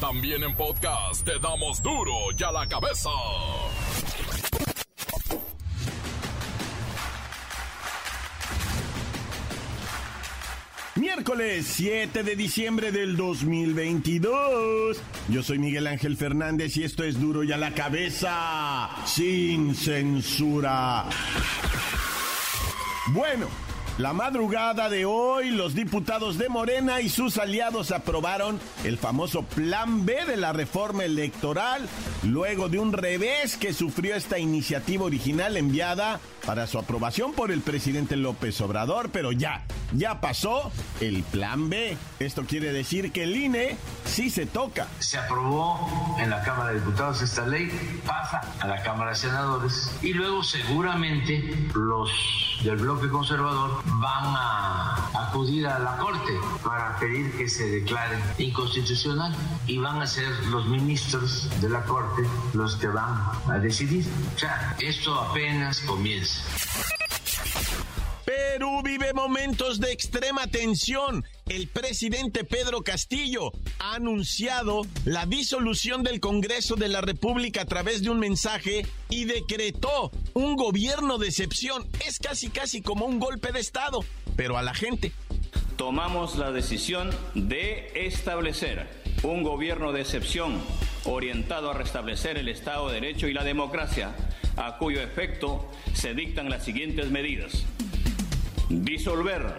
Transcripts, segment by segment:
También en podcast te damos duro y a la cabeza. Miércoles 7 de diciembre del 2022. Yo soy Miguel Ángel Fernández y esto es duro y a la cabeza, sin censura. Bueno. La madrugada de hoy, los diputados de Morena y sus aliados aprobaron el famoso Plan B de la reforma electoral, luego de un revés que sufrió esta iniciativa original enviada para su aprobación por el presidente López Obrador, pero ya, ya pasó el Plan B. Esto quiere decir que el INE sí se toca. Se aprobó en la Cámara de Diputados esta ley, pasa a la Cámara de Senadores y luego seguramente los del bloque conservador van a acudir a la Corte para pedir que se declare inconstitucional y van a ser los ministros de la Corte los que van a decidir. O sea, esto apenas comienza. Perú vive momentos de extrema tensión. El presidente Pedro Castillo ha anunciado la disolución del Congreso de la República a través de un mensaje y decretó un gobierno de excepción. Es casi casi como un golpe de Estado, pero a la gente. Tomamos la decisión de establecer un gobierno de excepción orientado a restablecer el Estado de Derecho y la democracia, a cuyo efecto se dictan las siguientes medidas disolver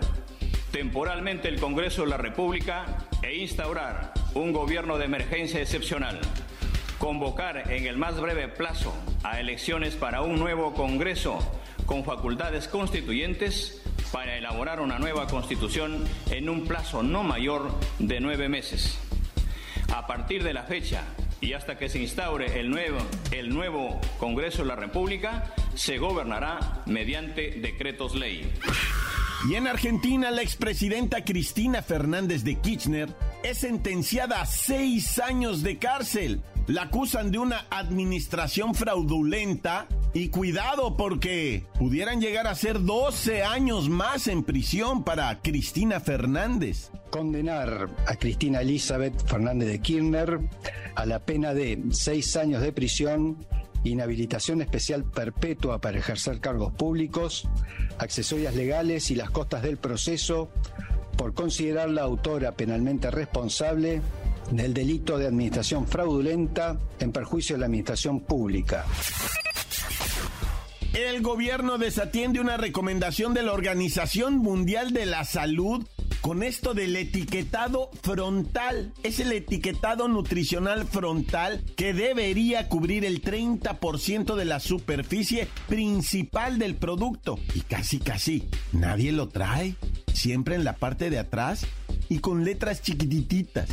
temporalmente el Congreso de la República e instaurar un gobierno de emergencia excepcional, convocar en el más breve plazo a elecciones para un nuevo Congreso con facultades constituyentes para elaborar una nueva constitución en un plazo no mayor de nueve meses. A partir de la fecha y hasta que se instaure el nuevo, el nuevo Congreso de la República, se gobernará mediante decretos ley. Y en Argentina, la expresidenta Cristina Fernández de Kirchner es sentenciada a seis años de cárcel. La acusan de una administración fraudulenta y cuidado porque pudieran llegar a ser 12 años más en prisión para Cristina Fernández. Condenar a Cristina Elizabeth Fernández de Kirchner a la pena de seis años de prisión inhabilitación especial perpetua para ejercer cargos públicos, accesorias legales y las costas del proceso por considerarla autora penalmente responsable del delito de administración fraudulenta en perjuicio de la administración pública. El gobierno desatiende una recomendación de la Organización Mundial de la Salud con esto del etiquetado frontal. Es el etiquetado nutricional frontal que debería cubrir el 30% de la superficie principal del producto. Y casi, casi, nadie lo trae. Siempre en la parte de atrás y con letras chiquititas.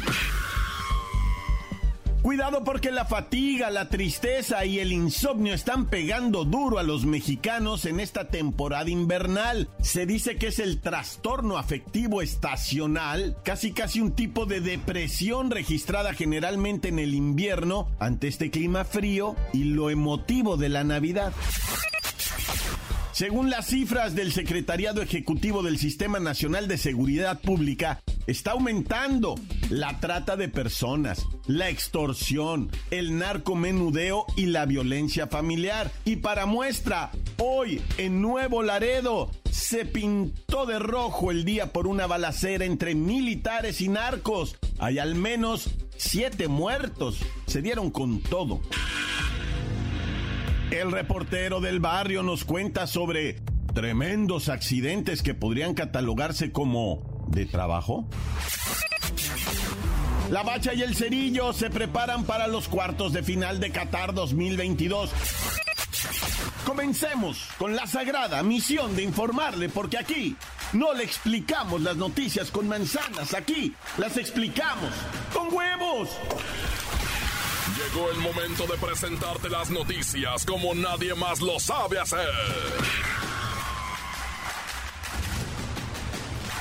Cuidado porque la fatiga, la tristeza y el insomnio están pegando duro a los mexicanos en esta temporada invernal. Se dice que es el trastorno afectivo estacional, casi casi un tipo de depresión registrada generalmente en el invierno ante este clima frío y lo emotivo de la Navidad. Según las cifras del Secretariado Ejecutivo del Sistema Nacional de Seguridad Pública, está aumentando la trata de personas, la extorsión, el narcomenudeo y la violencia familiar. Y para muestra, hoy en Nuevo Laredo se pintó de rojo el día por una balacera entre militares y narcos. Hay al menos siete muertos. Se dieron con todo. El reportero del barrio nos cuenta sobre tremendos accidentes que podrían catalogarse como de trabajo. La Bacha y el Cerillo se preparan para los cuartos de final de Qatar 2022. Comencemos con la sagrada misión de informarle, porque aquí no le explicamos las noticias con manzanas, aquí las explicamos con huevos. Llegó el momento de presentarte las noticias como nadie más lo sabe hacer.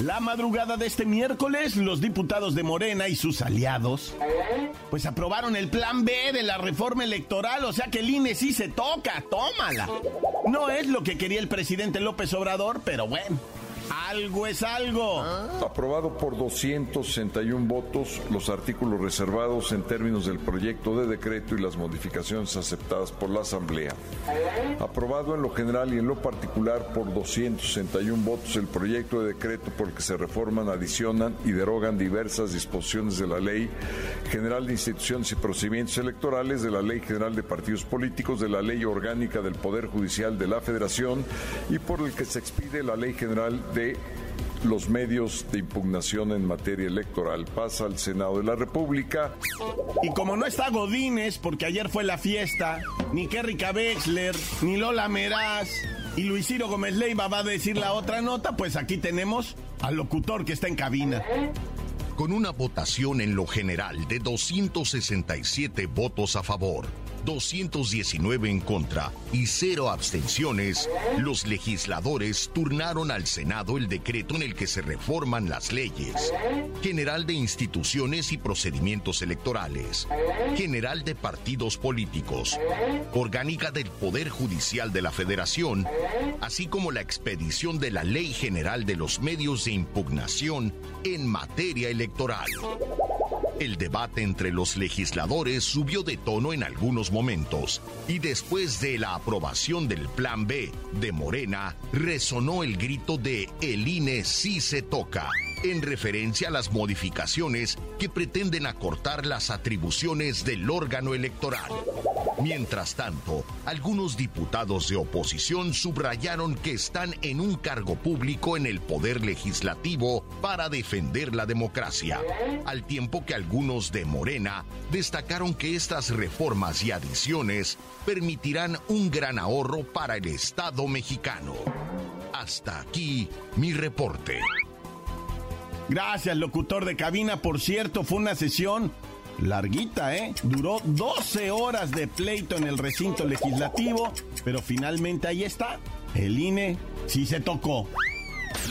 La madrugada de este miércoles, los diputados de Morena y sus aliados, pues aprobaron el plan B de la reforma electoral, o sea que el INE sí se toca, tómala. No es lo que quería el presidente López Obrador, pero bueno. Algo es algo. Aprobado por 261 votos los artículos reservados en términos del proyecto de decreto y las modificaciones aceptadas por la Asamblea. Aprobado en lo general y en lo particular por 261 votos el proyecto de decreto por el que se reforman, adicionan y derogan diversas disposiciones de la Ley General de Instituciones y Procedimientos Electorales, de la Ley General de Partidos Políticos, de la Ley Orgánica del Poder Judicial de la Federación y por el que se expide la Ley General de de los medios de impugnación en materia electoral. Pasa al Senado de la República. Y como no está Godínez, porque ayer fue la fiesta, ni Kerrika Wexler, ni Lola Meraz, y Luis Ciro Gómez Leiva va a decir la otra nota, pues aquí tenemos al locutor que está en cabina. Con una votación en lo general de 267 votos a favor 219 en contra y cero abstenciones, los legisladores turnaron al Senado el decreto en el que se reforman las leyes. General de Instituciones y Procedimientos Electorales. General de Partidos Políticos. Orgánica del Poder Judicial de la Federación. Así como la expedición de la Ley General de los Medios de Impugnación en materia electoral. El debate entre los legisladores subió de tono en algunos momentos y después de la aprobación del Plan B de Morena, resonó el grito de El INE sí se toca en referencia a las modificaciones que pretenden acortar las atribuciones del órgano electoral. Mientras tanto, algunos diputados de oposición subrayaron que están en un cargo público en el poder legislativo para defender la democracia, al tiempo que algunos de Morena destacaron que estas reformas y adiciones permitirán un gran ahorro para el Estado mexicano. Hasta aquí mi reporte. Gracias, locutor de cabina. Por cierto, fue una sesión larguita, ¿eh? Duró 12 horas de pleito en el recinto legislativo, pero finalmente ahí está. El INE sí se tocó.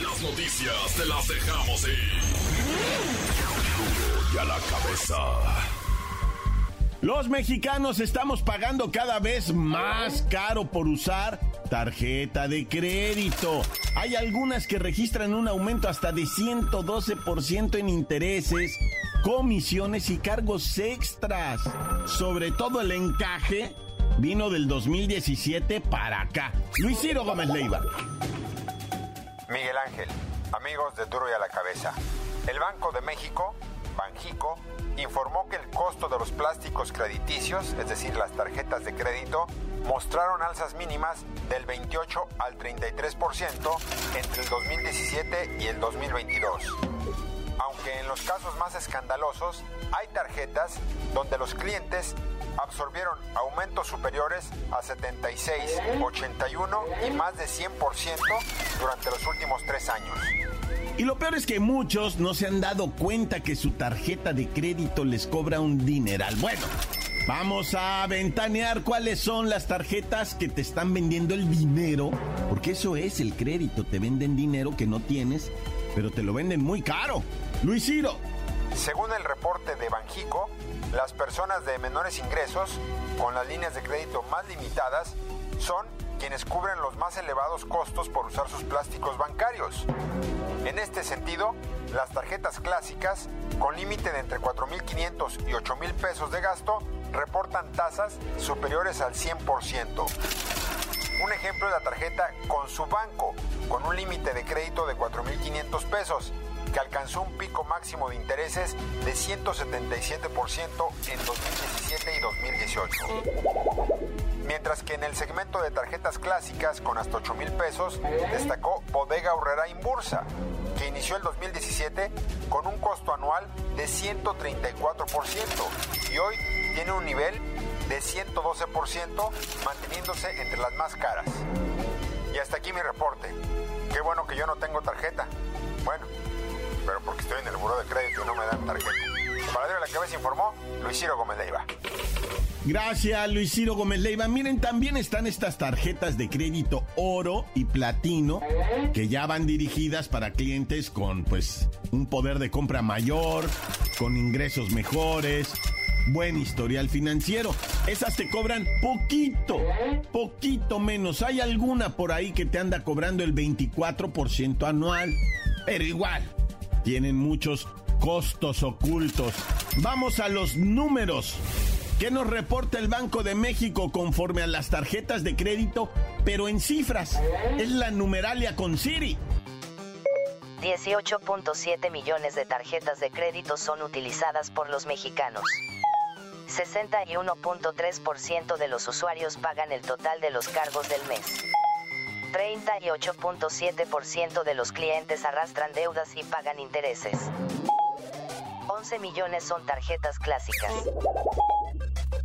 Las noticias te las dejamos ir. y a la cabeza. Los mexicanos estamos pagando cada vez más caro por usar tarjeta de crédito. Hay algunas que registran un aumento hasta de 112% en intereses, comisiones y cargos extras. Sobre todo el encaje vino del 2017 para acá. Luis Ciro Gómez Leiva. Miguel Ángel, amigos de Duro y a la Cabeza. El Banco de México, Banjico, informó que el costo de los plásticos crediticios, es decir, las tarjetas de crédito, mostraron alzas mínimas del 28 al 33% entre el 2017 y el 2022. Aunque en los casos más escandalosos hay tarjetas donde los clientes absorbieron aumentos superiores a 76, 81 y más de 100% durante los últimos tres años. Y lo peor es que muchos no se han dado cuenta que su tarjeta de crédito les cobra un dineral. Bueno, vamos a ventanear cuáles son las tarjetas que te están vendiendo el dinero, porque eso es el crédito, te venden dinero que no tienes, pero te lo venden muy caro. Luis Ciro. Según el reporte de Banjico, las personas de menores ingresos con las líneas de crédito más limitadas son quienes cubren los más elevados costos por usar sus plásticos bancarios. En este sentido, las tarjetas clásicas, con límite de entre 4.500 y 8.000 pesos de gasto, reportan tasas superiores al 100%. Un ejemplo es la tarjeta con su banco, con un límite de crédito de 4.500 pesos, que alcanzó un pico máximo de intereses de 177% en 2017 y 2018 mientras que en el segmento de tarjetas clásicas con hasta 8 mil pesos destacó Bodega Urrera Inbursa, que inició el 2017 con un costo anual de 134% y hoy tiene un nivel de 112%, manteniéndose entre las más caras. Y hasta aquí mi reporte. Qué bueno que yo no tengo tarjeta. Bueno, estoy en el buro de crédito no me dan tarjeta. Para la cabeza informó Luis Ciro Gómez Leiva. Gracias, Luis Ciro Gómez Leiva. Miren, también están estas tarjetas de crédito oro y platino, que ya van dirigidas para clientes con pues un poder de compra mayor, con ingresos mejores, buen historial financiero. Esas te cobran poquito, poquito menos. Hay alguna por ahí que te anda cobrando el 24% anual, pero igual, tienen muchos costos ocultos. Vamos a los números. ¿Qué nos reporta el Banco de México conforme a las tarjetas de crédito, pero en cifras? Es la numeralia con Siri. 18.7 millones de tarjetas de crédito son utilizadas por los mexicanos. 61.3% de los usuarios pagan el total de los cargos del mes. 38.7% de los clientes arrastran deudas y pagan intereses. 11 millones son tarjetas clásicas.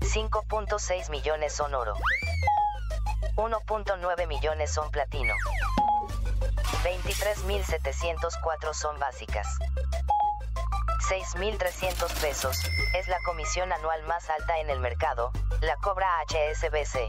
5.6 millones son oro. 1.9 millones son platino. 23.704 son básicas. 6.300 pesos, es la comisión anual más alta en el mercado, la cobra HSBC,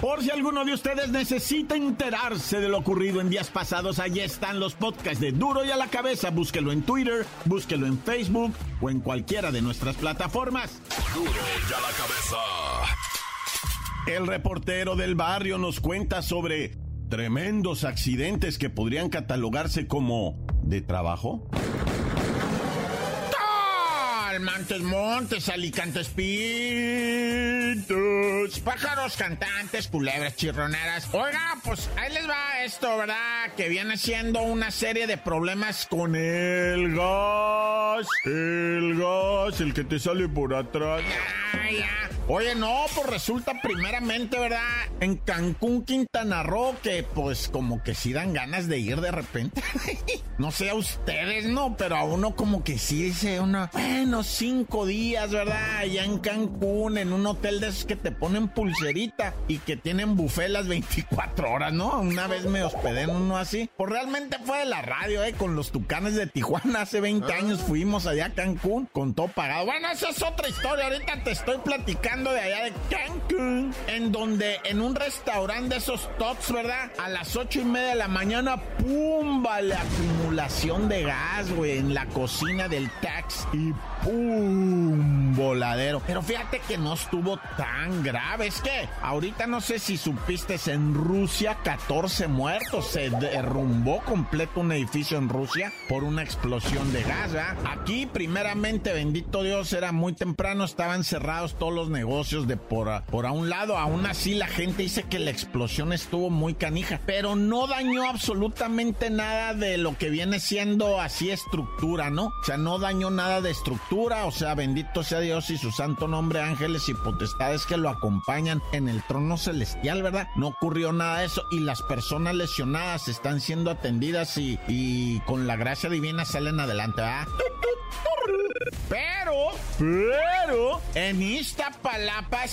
Por si alguno de ustedes necesita enterarse de lo ocurrido en días pasados, allí están los podcasts de Duro y a la cabeza. Búsquelo en Twitter, búsquelo en Facebook o en cualquiera de nuestras plataformas. Duro y a la cabeza. El reportero del barrio nos cuenta sobre tremendos accidentes que podrían catalogarse como de trabajo. Montes, montes, alicantes, pintos, pájaros cantantes, culebras chirroneras. Oiga, pues ahí les va esto, ¿verdad? Que viene siendo una serie de problemas con el gas. El gas, el que te sale por atrás. Ya, ya. Oye, no, pues resulta primeramente, ¿verdad? En Cancún, Quintana Roo, que pues como que sí dan ganas de ir de repente. no sé a ustedes, ¿no? Pero a uno como que sí dice uno, bueno, cinco días, ¿verdad? Allá en Cancún, en un hotel de esos que te ponen pulserita y que tienen buffet las 24 horas, ¿no? Una vez me hospedé en uno así. Pues realmente fue de la radio, ¿eh? Con los tucanes de Tijuana. Hace 20 años fuimos allá a Cancún con todo pagado. Bueno, esa es otra historia. Ahorita te estoy platicando de allá de Cancún, en donde en un restaurante de esos tots, ¿verdad? A las ocho y media de la mañana, ¡pumba! La acumulación de gas, güey, en la cocina del taxi. ¡pum! Voladero. Pero fíjate que no estuvo tan grave. Es que ahorita no sé si supiste, en Rusia 14 muertos. Se derrumbó completo un edificio en Rusia por una explosión de gas, ¿verdad? Aquí, primeramente, bendito Dios, era muy temprano, estaban cerrados todos los negocios de por a, por a un lado. Aún así, la gente dice que la explosión estuvo muy canija, pero no dañó absolutamente nada de lo que viene siendo así estructura, ¿no? O sea, no dañó nada de estructura o sea, bendito sea Dios y su santo nombre, ángeles y potestades que lo acompañan en el trono celestial, ¿verdad? No ocurrió nada de eso y las personas lesionadas están siendo atendidas y, y con la gracia divina salen adelante, ¿verdad? Pero, en Iztapalapa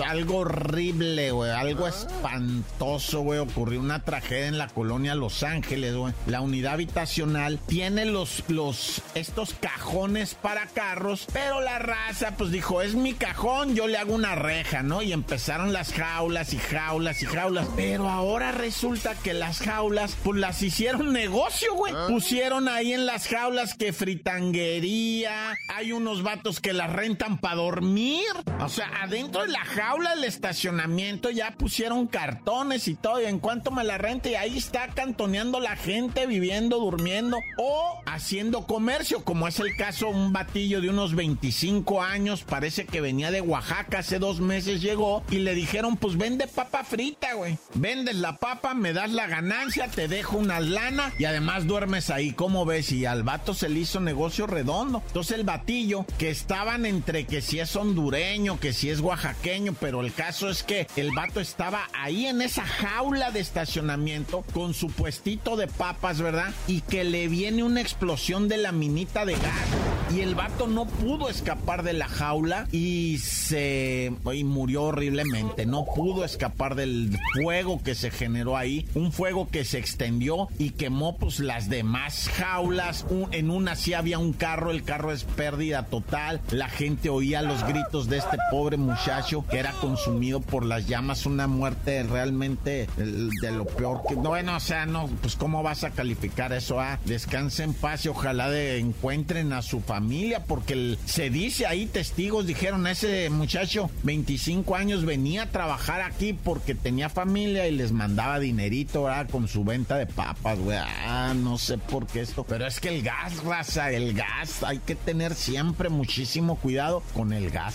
algo horrible, güey. Algo espantoso, güey. Ocurrió una tragedia en la colonia Los Ángeles, güey. La unidad habitacional tiene los, los, estos cajones para carros, pero la raza, pues dijo, es mi cajón, yo le hago una reja, ¿no? Y empezaron las jaulas y jaulas y jaulas. Pero ahora resulta que las jaulas, pues las hicieron negocio, güey. Ah. Pusieron ahí en las jaulas que fritanguería. Hay unos vatos que las rentan para dormir. O sea, adentro de la jaula jaula del estacionamiento ya pusieron cartones y todo. Y en cuanto me la rente, y ahí está cantoneando la gente, viviendo, durmiendo o haciendo comercio, como es el caso un batillo de unos 25 años, parece que venía de Oaxaca, hace dos meses llegó y le dijeron, pues vende papa frita, güey. Vendes la papa, me das la ganancia, te dejo una lana y además duermes ahí, ¿cómo ves? Y al vato se le hizo negocio redondo. Entonces el batillo, que estaban entre que si es hondureño, que si es oaxaqueño, pero el caso es que el vato estaba ahí en esa jaula de estacionamiento con su puestito de papas, ¿verdad? Y que le viene una explosión de la minita de gas y el vato no pudo escapar de la jaula y se y murió horriblemente. No pudo escapar del fuego que se generó ahí, un fuego que se extendió y quemó pues las demás jaulas. en una sí había un carro, el carro es pérdida total. La gente oía los gritos de este pobre muchacho que era consumido por las llamas, una muerte realmente de lo peor que bueno, o sea, no, pues cómo vas a calificar eso, ah, descanse en paz y ojalá de, encuentren a su familia porque se dice ahí testigos dijeron ese muchacho 25 años venía a trabajar aquí porque tenía familia y les mandaba dinerito, ¿verdad? Con su venta de papas, güey. Ah, no sé por qué esto. Pero es que el gas, raza, el gas, hay que tener siempre muchísimo cuidado con el gas.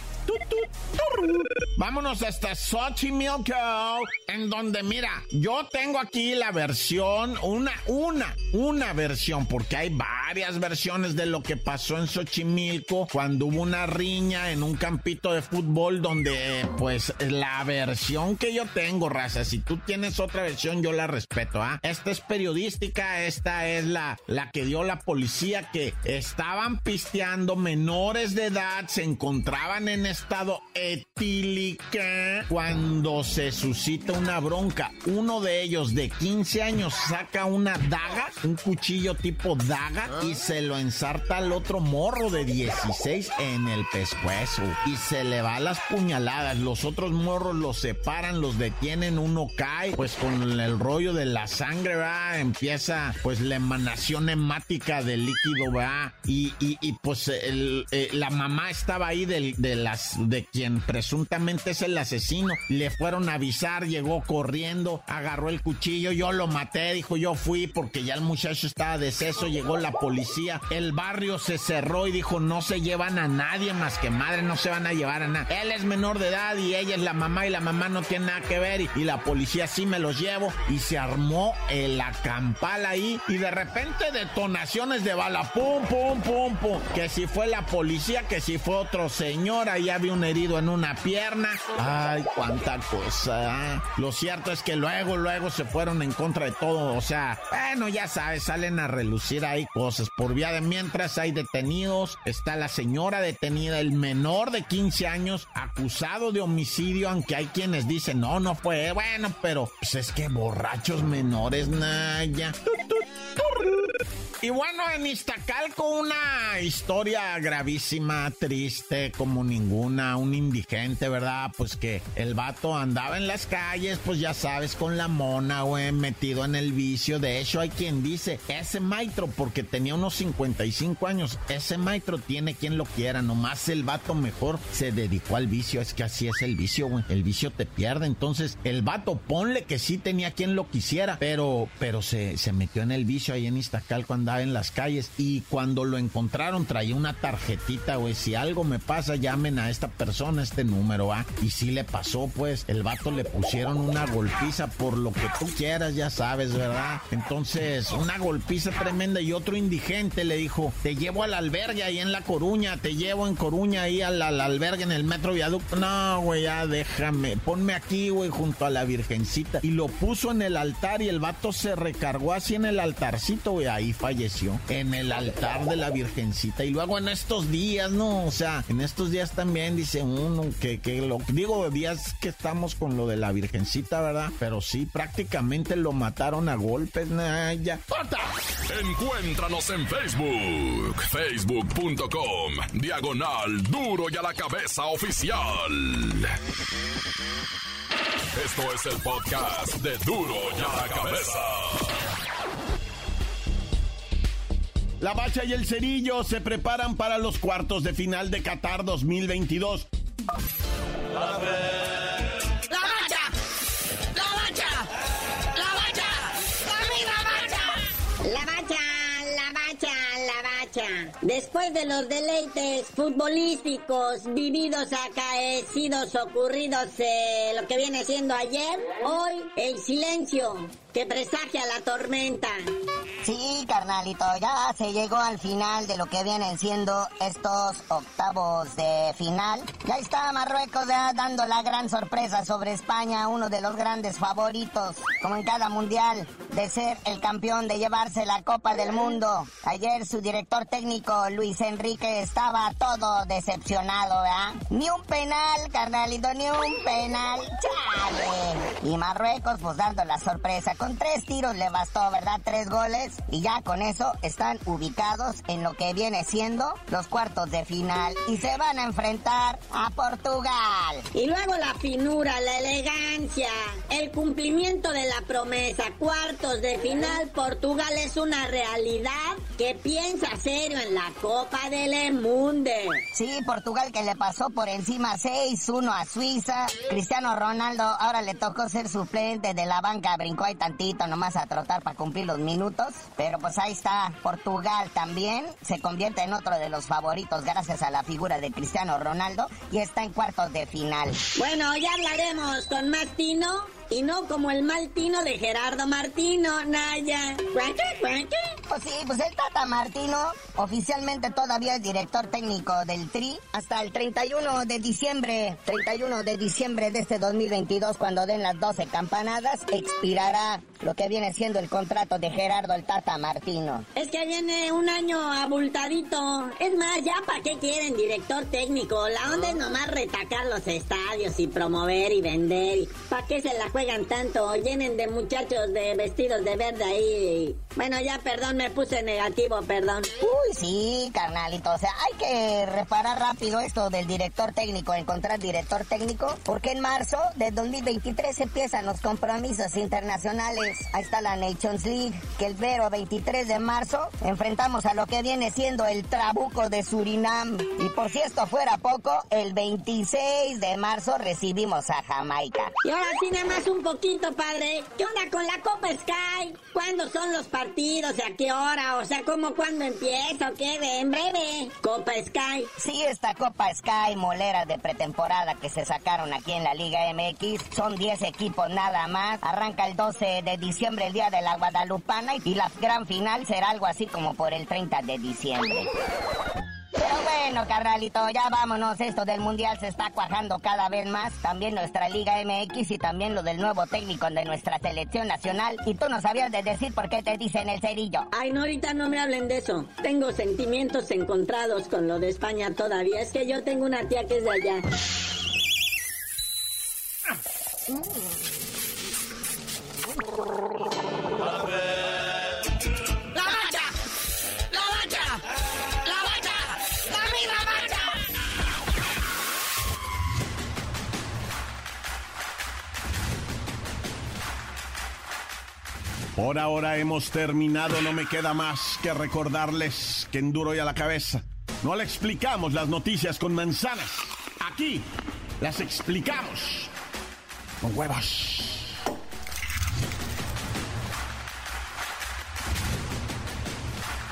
Vámonos hasta Xochimilco, en donde, mira, yo tengo aquí la versión, una, una, una versión, porque hay varias versiones de lo que pasó en Xochimilco cuando hubo una riña en un campito de fútbol donde, pues, la versión que yo tengo, raza, si tú tienes otra versión, yo la respeto, ¿ah? Esta es periodística, esta es la, la que dio la policía que estaban pisteando menores de edad, se encontraban en estado etílica cuando se suscita una bronca. Uno de ellos de 15 años saca una daga, un cuchillo tipo daga, y se lo ensarta al otro morro de 16 en el pescuezo. Y se le va las puñaladas. Los otros morros los separan, los detienen, uno cae, pues con el rollo de la sangre, va, empieza pues la emanación hemática del líquido, va, y, y, pues eh, la mamá estaba ahí de, de las de quien presuntamente es el asesino. Le fueron a avisar, llegó corriendo, agarró el cuchillo, yo lo maté, dijo yo fui porque ya el muchacho estaba deceso, llegó la policía, el barrio se cerró y dijo no se llevan a nadie más que madre, no se van a llevar a nada. Él es menor de edad y ella es la mamá y la mamá no tiene nada que ver y, la policía sí me los llevo y se armó el acampal ahí y de repente detonaciones de bala, pum, pum, pum, pum, que si fue la policía, que si fue otro señor, ahí había un herido en una pierna. Ay, cuánta cosa. Lo cierto es que luego, luego se fueron en contra de todo. O sea, bueno, ya sabes, salen a relucir ahí cosas. Por vía de mientras hay detenidos. Está la señora detenida, el menor de 15 años, acusado de homicidio, aunque hay quienes dicen, no, no fue. Bueno, pero pues es que borrachos menores, Naya. Y bueno, en Iztacalco una historia gravísima, triste como ninguna, un indigente, ¿verdad? Pues que el vato andaba en las calles, pues ya sabes, con la mona, güey, metido en el vicio. De hecho, hay quien dice, ese maestro, porque tenía unos 55 años, ese maestro tiene quien lo quiera, nomás el vato mejor se dedicó al vicio. Es que así es el vicio, güey. El vicio te pierde. Entonces, el vato, ponle que sí tenía quien lo quisiera, pero, pero se, se metió en el vicio ahí en Iztacalco en las calles y cuando lo encontraron traía una tarjetita, güey, si algo me pasa, llamen a esta persona, este número, ¿ah? Y si le pasó, pues, el vato le pusieron una golpiza por lo que tú quieras, ya sabes, ¿verdad? Entonces, una golpiza tremenda y otro indigente le dijo, te llevo al albergue ahí en La Coruña, te llevo en Coruña ahí al, al albergue en el metro viaducto. No, güey, ya déjame, ponme aquí, güey, junto a la virgencita. Y lo puso en el altar y el vato se recargó así en el altarcito, güey, ahí falló en el altar de la Virgencita. Y luego en estos días, ¿no? O sea, en estos días también dice uno que, que lo digo, días que estamos con lo de la Virgencita, ¿verdad? Pero sí, prácticamente lo mataron a golpes, ya. ¡Corta! Encuéntranos en Facebook, facebook.com, diagonal duro y a la cabeza oficial. Esto es el podcast de duro y a la cabeza. La Bacha y el Cerillo se preparan para los cuartos de final de Qatar 2022. La Bacha, la Bacha, la Bacha, la Bacha, la Bacha, la Bacha, la Bacha. Después de los deleites futbolísticos vividos, acaecidos, ocurridos, eh, lo que viene siendo ayer, hoy el silencio que presagia la tormenta. Sí, carnalito, ya se llegó al final de lo que vienen siendo estos octavos de final. Ya está Marruecos dando la gran sorpresa sobre España, uno de los grandes favoritos, como en cada mundial, de ser el campeón, de llevarse la Copa del Mundo. Ayer su director técnico, Luis Enrique, estaba todo decepcionado, ¿verdad? Ni un penal, carnalito, ni un penal. ¡Chale! Y Marruecos, pues dando la sorpresa. Tres tiros le bastó, ¿verdad? Tres goles y ya con eso están ubicados en lo que viene siendo los cuartos de final y se van a enfrentar a Portugal. Y luego la finura, la elegancia, el cumplimiento de la promesa, cuartos de final, Portugal es una realidad que piensa serio en la Copa del Mundo. Sí, Portugal que le pasó por encima 6-1 a Suiza. Cristiano Ronaldo ahora le tocó ser suplente de la banca, brincó ahí tantito nomás a trotar para cumplir los minutos. Pero pues ahí está, Portugal también se convierte en otro de los favoritos gracias a la figura de Cristiano Ronaldo y está en cuartos de final. Bueno, ya hablaremos con Martino y no como el mal tino de Gerardo Martino, Naya. Pues sí, pues el Tata Martino oficialmente todavía es director técnico del TRI hasta el 31 de diciembre, 31 de diciembre de este 2022 cuando den las 12 campanadas expirará lo que viene siendo el contrato de Gerardo el Tata Martino. Es que viene un año abultadito. Es más, ya para qué quieren director técnico. La onda es nomás retacar los estadios y promover y vender. ¿Para qué se la juegan tanto? Llenen de muchachos de vestidos de verde ahí. Bueno, ya perdón, me puse negativo, perdón. Uy, sí, carnalito. O sea, hay que reparar rápido esto del director técnico, encontrar director técnico, porque en marzo de 2023 empiezan los compromisos internacionales Ahí está la Nations League, que el vero 23 de marzo enfrentamos a lo que viene siendo el Trabuco de Surinam. Y por si esto fuera poco, el 26 de marzo recibimos a Jamaica. Y ahora sí nada más un poquito, padre. ¿Qué onda con la Copa Sky? ¿Cuándo son los partidos? ¿A qué hora? O sea, ¿cómo cuándo empieza? ¿O qué? En breve. Copa Sky. Sí, esta Copa Sky, molera de pretemporada que se sacaron aquí en la Liga MX. Son 10 equipos nada más. Arranca el 12 de diciembre, el día de la Guadalupana, y la gran final será algo así como por el 30 de diciembre. Pero bueno, carnalito, ya vámonos. Esto del mundial se está cuajando cada vez más. También nuestra Liga MX y también lo del nuevo técnico de nuestra selección nacional. Y tú no sabías de decir por qué te dicen el cerillo. Ay, no, ahorita no me hablen de eso. Tengo sentimientos encontrados con lo de España todavía. Es que yo tengo una tía que es de allá. Por ahora hemos terminado, no me queda más que recordarles que en duro y a la cabeza. No le explicamos las noticias con manzanas. Aquí las explicamos con huevos.